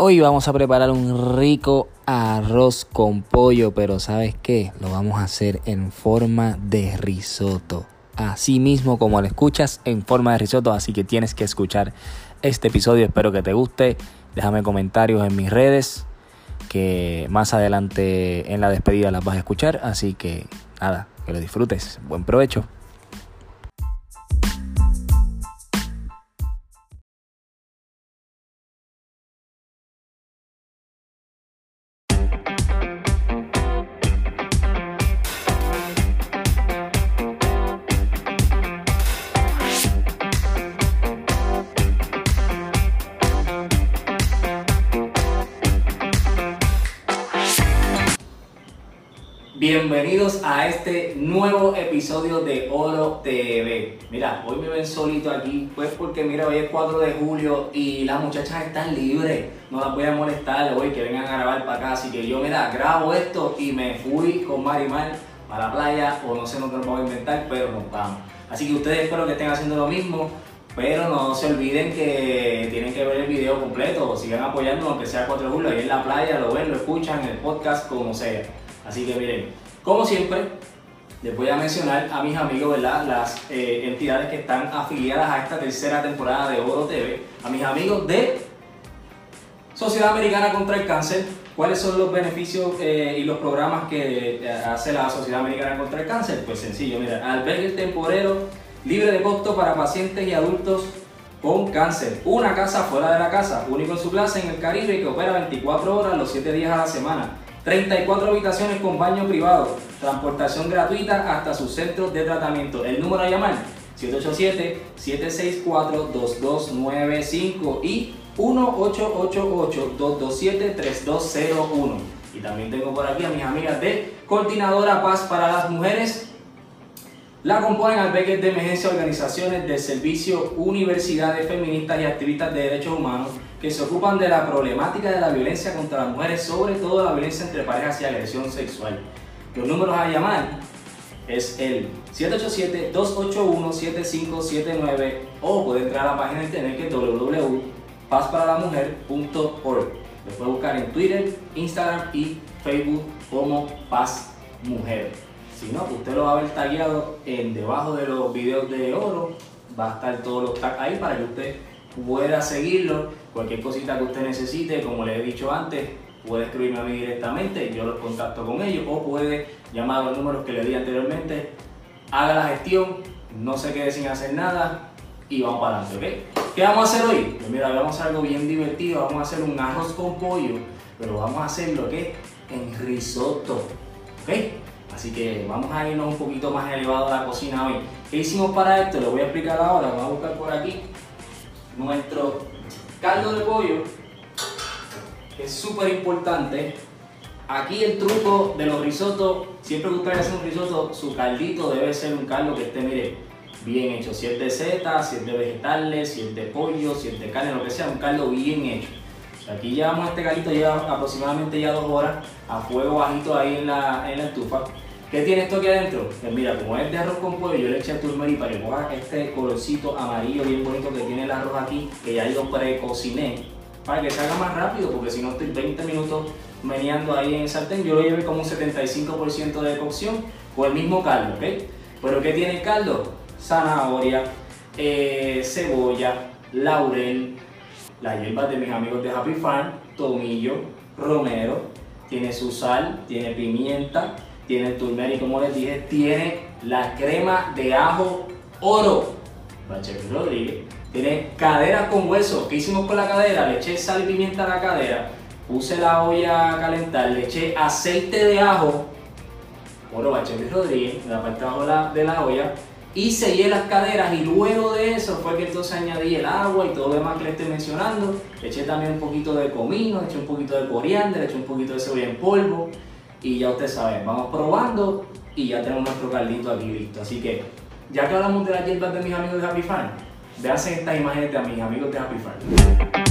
Hoy vamos a preparar un rico arroz con pollo, pero ¿sabes qué? Lo vamos a hacer en forma de risotto. Así mismo como lo escuchas, en forma de risotto, así que tienes que escuchar este episodio. Espero que te guste. Déjame comentarios en mis redes, que más adelante en la despedida las vas a escuchar. Así que nada, que lo disfrutes. Buen provecho. Bienvenidos a este nuevo episodio de Oro TV. Mira, hoy me ven solito aquí, pues porque mira, hoy es 4 de julio y las muchachas están libres. No las voy a molestar hoy que vengan a grabar para acá. Así que yo, mira, grabo esto y me fui con Marimar para la playa o no sé lo que nos vamos a inventar, pero nos vamos. Así que ustedes espero que estén haciendo lo mismo. Pero no se olviden que tienen que ver el video completo, sigan apoyando aunque sea 4 de julio, ahí en la playa, lo ven, lo escuchan, el podcast, como sea. Así que miren, como siempre, les voy a mencionar a mis amigos, ¿verdad? Las eh, entidades que están afiliadas a esta tercera temporada de Oro TV, a mis amigos de Sociedad Americana contra el Cáncer. ¿Cuáles son los beneficios eh, y los programas que eh, hace la Sociedad Americana contra el Cáncer? Pues sencillo, mira, albergue temporero libre de costo para pacientes y adultos con cáncer. Una casa fuera de la casa, único en su clase en el Caribe que opera 24 horas los 7 días a la semana 34 habitaciones con baño privado, transportación gratuita hasta sus centros de tratamiento. El número a llamar 787-764-2295 y 1-888-227-3201. Y también tengo por aquí a mis amigas de Coordinadora Paz para las Mujeres. La componen albergues de emergencia, organizaciones de servicio, universidades feministas y activistas de derechos humanos que se ocupan de la problemática de la violencia contra las mujeres, sobre todo la violencia entre parejas y agresión sexual. Los números a llamar es el 787-281-7579 o puede entrar a la página de internet que es www.pazparalamujer.org. Lo puede buscar en Twitter, Instagram y Facebook como Paz Mujer. Si no, usted lo va a ver tagueado en debajo de los videos de oro. Va a estar todos los tags ahí para que usted pueda seguirlo. Cualquier cosita que usted necesite, como les he dicho antes, puede escribirme a mí directamente, yo los contacto con ellos o puede llamar a los números que le di anteriormente, haga la gestión, no se quede sin hacer nada y vamos para adelante, ¿ok? ¿Qué vamos a hacer hoy? Pues mira, vamos a hacer algo bien divertido, vamos a hacer un arroz con pollo, pero vamos a hacerlo, ¿qué? En risotto, ¿ok? Así que vamos a irnos un poquito más elevado a la cocina hoy. ¿Qué hicimos para esto? Lo voy a explicar ahora, vamos a buscar por aquí nuestro caldo de pollo, es súper importante. Aquí el truco de los risotos, siempre que ustedes hacen un risotto, su caldito debe ser un caldo que esté, mire, bien hecho. Si es de setas, si es de vegetales, si es de pollo, si es de carne, lo que sea, un caldo bien hecho. Aquí llevamos este caldito, lleva aproximadamente ya dos horas a fuego bajito ahí en la, en la estufa. ¿Qué tiene esto aquí adentro? Pues mira, como es de arroz con pollo, yo le eché turmeric para que ponga este colorcito amarillo bien bonito que tiene el arroz aquí, que ya yo precociné, para que salga más rápido, porque si no estoy 20 minutos meneando ahí en sartén, yo lo llevé como un 75% de cocción con el mismo caldo, ¿ok? Pero ¿qué tiene el caldo? Zanahoria, eh, cebolla, laurel, las hierbas de mis amigos de Happy Farm, tomillo, romero, tiene su sal, tiene pimienta, tiene el turmeric, como les dije, tiene la crema de ajo oro, Bachelet Rodríguez, tiene cadera con hueso. ¿Qué hicimos con la cadera? Le eché sal y pimienta a la cadera, puse la olla a calentar, le eché aceite de ajo Oro Bachelet Rodríguez, en la parte de abajo de la, olla, y sellé las caderas y luego de eso fue que entonces añadí el agua y todo lo demás que le estoy mencionando. Eché también un poquito de comino, eché un poquito de coriander, eché un poquito de cebolla en polvo y ya ustedes saben, vamos probando y ya tenemos nuestro caldito aquí listo. Así que ya que hablamos de las hierbas de mis amigos de Happy Farm, véanse estas imágenes de mis amigos de Happy Farm.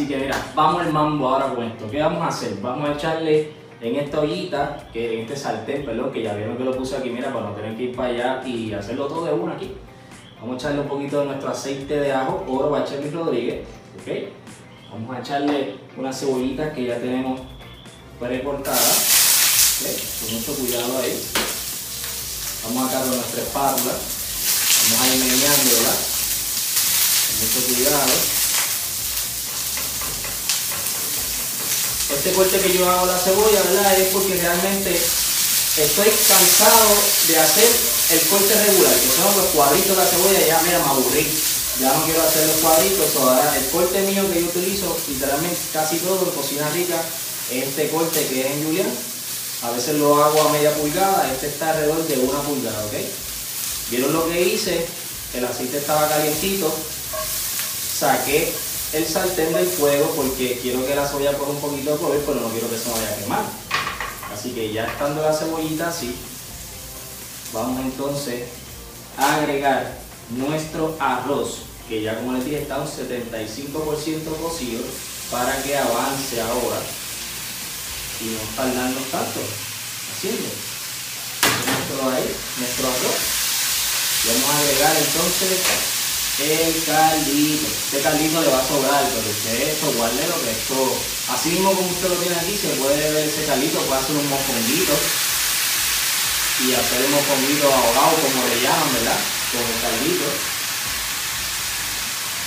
Así que mira, vamos al mambo ahora con esto. ¿Qué vamos a hacer? Vamos a echarle en esta ollita, que en este sartén, perdón, que ya vieron que lo puse aquí, mira, para no tener que ir para allá y hacerlo todo de uno aquí. Vamos a echarle un poquito de nuestro aceite de ajo, oro Bachelet Rodríguez, ¿ok? Vamos a echarle unas cebollitas que ya tenemos precortadas, ¿ok? Con mucho cuidado ahí. Vamos acá con nuestra espátula, vamos a ir meneándola mucho cuidado. Este corte que yo hago la cebolla, ¿verdad? Es porque realmente estoy cansado de hacer el corte regular, que son los cuadritos de la cebolla, ya mira, me aburrí. Ya no quiero hacer los cuadritos, ahora el corte mío que yo utilizo, literalmente casi todo en cocina rica, es este corte que es en Julián. A veces lo hago a media pulgada, este está alrededor de una pulgada, ¿ok? ¿Vieron lo que hice? El aceite estaba calientito, saqué el sartén del fuego porque quiero que la cebolla coja un poquito de color, pero no quiero que se vaya a quemar. Así que ya estando la cebollita así, vamos entonces a agregar nuestro arroz, que ya como les dije está un 75% cocido, para que avance ahora y no tardarnos tanto haciendo. Nuestro, ahí, nuestro arroz. Vamos a agregar entonces el caldito. Este caldito le va a sobrar, pero usted esto, guárdelo, que esto, así mismo como usted lo tiene aquí, se puede ver ese caldito, puede hacer un mofonguito y hacer un mofonguito ahogado, como le llaman, ¿verdad? Con el caldito.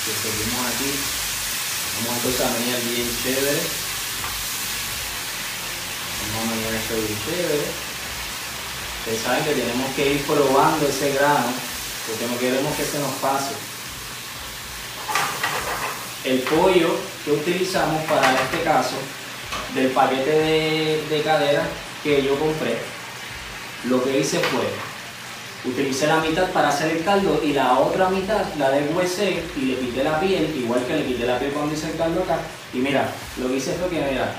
Que seguimos aquí. Vamos entonces a menear bien chévere. Vamos a menear esto bien chévere. Ustedes saben que tenemos que ir probando ese grano porque no queremos que se nos pase el pollo que utilizamos para este caso del paquete de, de cadera que yo compré, lo que hice fue, utilicé la mitad para hacer el caldo y la otra mitad la deshuesé y le quité la piel, igual que le quité la piel cuando hice el caldo acá. Y mira, lo que hice fue que, mira,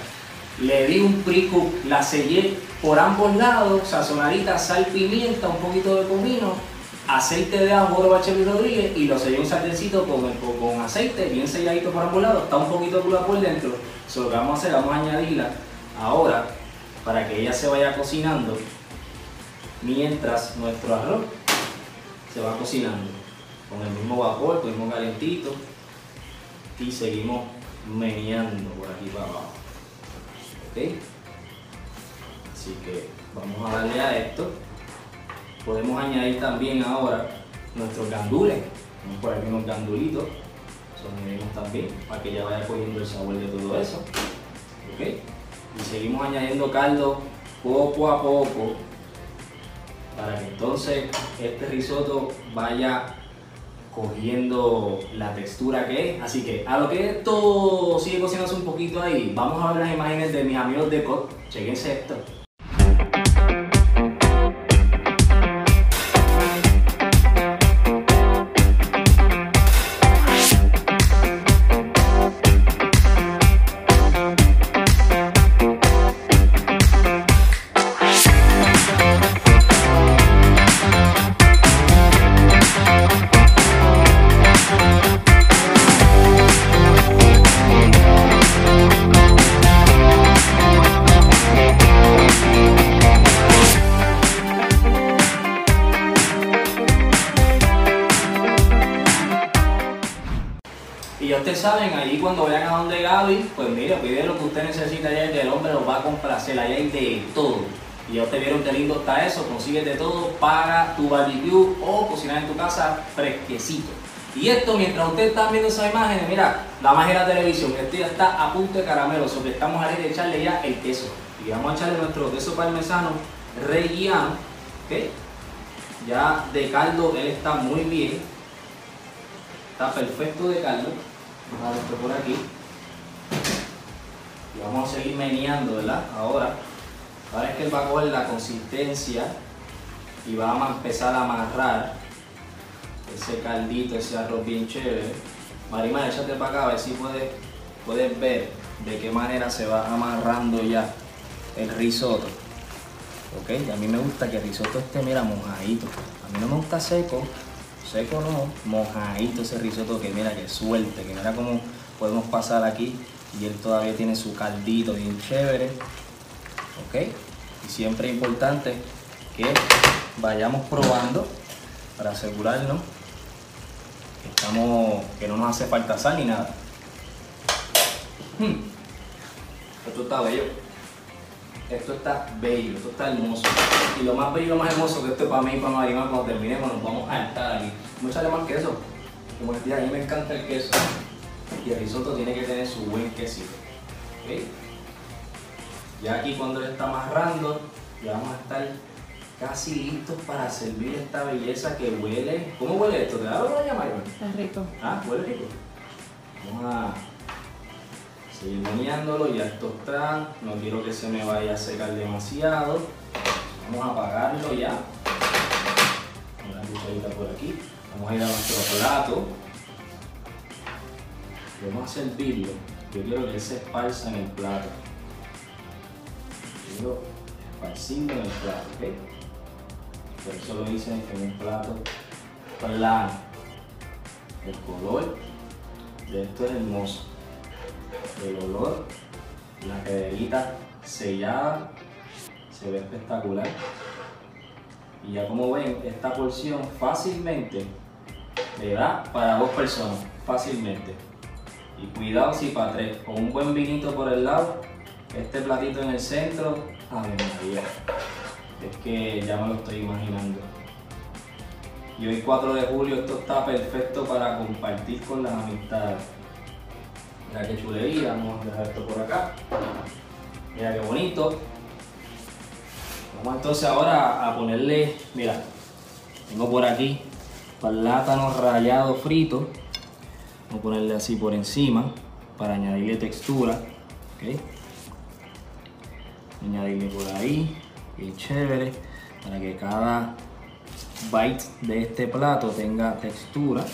le di un prico, la sellé por ambos lados, sazonadita, sal, pimienta, un poquito de comino aceite de ajo de Bachelet Rodríguez y lo sellé un sartencito con, con aceite bien selladito por ambos está un poquito cruda por dentro. So, lo que vamos a hacer, vamos a añadirla ahora para que ella se vaya cocinando mientras nuestro arroz se va cocinando con el mismo vapor, con el mismo calentito y seguimos meneando por aquí para abajo. ¿Ok? Así que vamos a darle a esto. Podemos añadir también ahora nuestros gandules. Vamos por aquí unos gandulitos. También para que ya vaya cogiendo el sabor de todo eso. ¿Ok? Y seguimos añadiendo caldo poco a poco para que entonces este risotto vaya cogiendo la textura que es. Así que a lo que esto sigue cocinándose un poquito ahí, vamos a ver las imágenes de mis amigos de COT. Chequense esto. Saben, allí cuando vayan a donde Gaby, pues mire, pide lo que usted necesita allá y el hombre lo va a complacer, allá hay de todo. Y ya ustedes vieron qué lindo está eso, consigues de todo para tu barbecue o cocinar en tu casa fresquecito. Y esto, mientras ustedes están viendo esas imágenes, mira, la magia de la televisión, esto ya está a punto de caramelo, sobre estamos a de echarle ya el queso. Y vamos a echarle nuestro queso parmesano relleno, ¿ok? Ya de caldo él está muy bien, está perfecto de caldo. Ver esto por aquí. Y vamos a seguir meneando, ¿verdad? Ahora, ahora es que él va a coger la consistencia y va a empezar a amarrar ese caldito, ese arroz bien chévere. Marimar, échate para acá a ver si puedes, puedes ver de qué manera se va amarrando ya el risotto. Ok, a mí me gusta que el risotto esté, mira, mojadito. A mí no me gusta seco, seco no, mojadito ese risotto que mira, que suelte, que mira cómo podemos pasar aquí y él todavía tiene su caldito bien chévere. Ok, y siempre es importante que vayamos probando para asegurarnos que, estamos, que no nos hace falta sal ni nada. Hmm. Esto está bello. Esto está bello, esto está hermoso. Y lo más bello y lo más hermoso que esto es para mí y para Marimar cuando terminemos nos vamos a estar aquí. A más queso. Como les dije, a mí me encanta el queso. Y el risotto tiene que tener su buen quesito. ¿Okay? Ya aquí cuando le está amarrando, ya vamos a estar casi listos para servir esta belleza que huele. ¿Cómo huele esto? ¿Te da lo llamar? Está rico. Ah, huele rico. Vamos a seguir meneándolo, ya esto está. No quiero que se me vaya a secar demasiado. Vamos a apagarlo ya. Una cucharita por aquí. Vamos a ir a nuestro plato. Vamos a servirlo. Yo quiero que se esparza en el plato. Quiero esparcirlo en el plato, ¿ok? Por eso lo hice en un plato plano. El color de esto es hermoso. El olor, la caderita sellada, se ve espectacular. Y ya como ven, esta porción fácilmente le da para dos personas, fácilmente. Y cuidado si para tres, con un buen vinito por el lado, este platito en el centro, ¡Ave María! es que ya me lo estoy imaginando. Y hoy 4 de julio esto está perfecto para compartir con las amistades. Mira qué chulería, vamos a dejar esto por acá. Mira qué bonito. Vamos entonces ahora a ponerle, mira, tengo por aquí plátano rallado frito. Vamos a ponerle así por encima para añadirle textura. ¿okay? Añadirle por ahí bien chévere para que cada bite de este plato tenga textura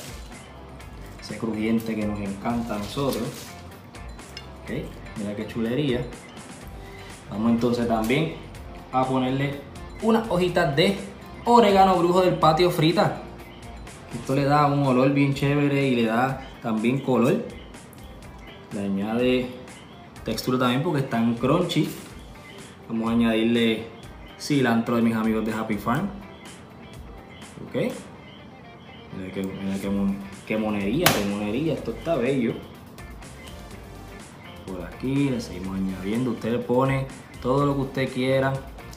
crujiente que nos encanta a nosotros. Ok mira qué chulería. Vamos entonces también a ponerle unas hojitas de orégano brujo del patio frita. Esto le da un olor bien chévere y le da también color. Le añade textura también porque están crunchy. Vamos a añadirle cilantro de mis amigos de Happy Farm. Ok. Mira qué, qué, monería, qué monería. Esto está bello. Por aquí le seguimos añadiendo. Usted pone todo lo que usted quiera,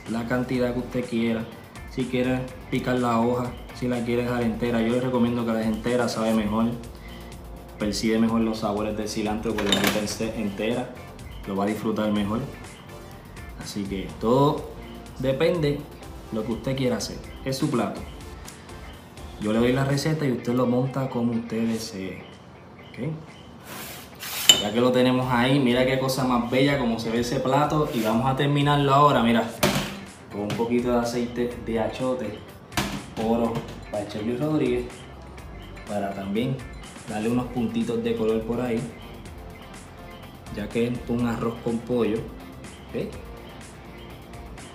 la cantidad que usted quiera. Si quiere picar la hoja, si la quiere dejar entera, yo les recomiendo que la deje entera, sabe mejor. Percibe mejor los sabores del cilantro con la entera. Lo va a disfrutar mejor. Así que todo Depende lo que usted quiera hacer. Es su plato. Yo le doy la receta y usted lo monta como usted desee. Ya que lo tenemos ahí, mira qué cosa más bella como se ve ese plato. Y vamos a terminarlo ahora, mira, con un poquito de aceite de achote, oro para Luis Rodríguez, para también darle unos puntitos de color por ahí, ya que es un arroz con pollo.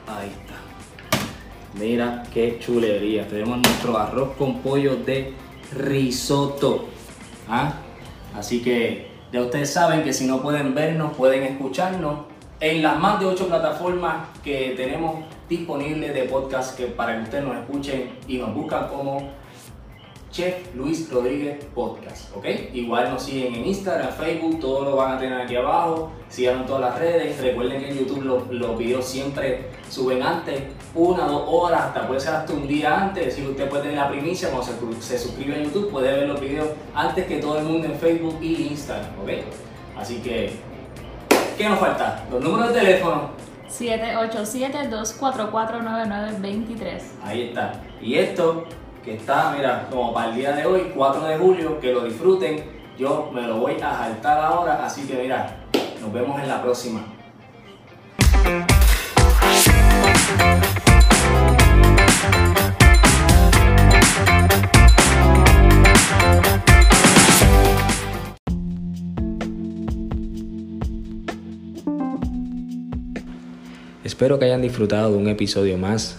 Ahí está. Mira qué chulería. Tenemos nuestro arroz con pollo de risotto. ¿Ah? Así que ya ustedes saben que si no pueden vernos, pueden escucharnos en las más de 8 plataformas que tenemos disponibles de podcast que para que ustedes nos escuchen y nos buscan como Chef Luis Rodríguez Podcast, ¿ok? Igual nos siguen en Instagram, Facebook, todo lo van a tener aquí abajo. Sigan todas las redes. Recuerden que en YouTube los, los videos siempre suben antes, una, dos horas, hasta puede ser hasta un día antes. Es decir, usted puede tener la primicia cuando se, se suscribe a YouTube, puede ver los videos antes que todo el mundo en Facebook y Instagram, ¿ok? Así que, ¿qué nos falta? Los números de teléfono. 787-244-9923. Ahí está. Y esto está, mira, como para el día de hoy, 4 de julio, que lo disfruten. Yo me lo voy a saltar ahora, así que mira, nos vemos en la próxima. Espero que hayan disfrutado de un episodio más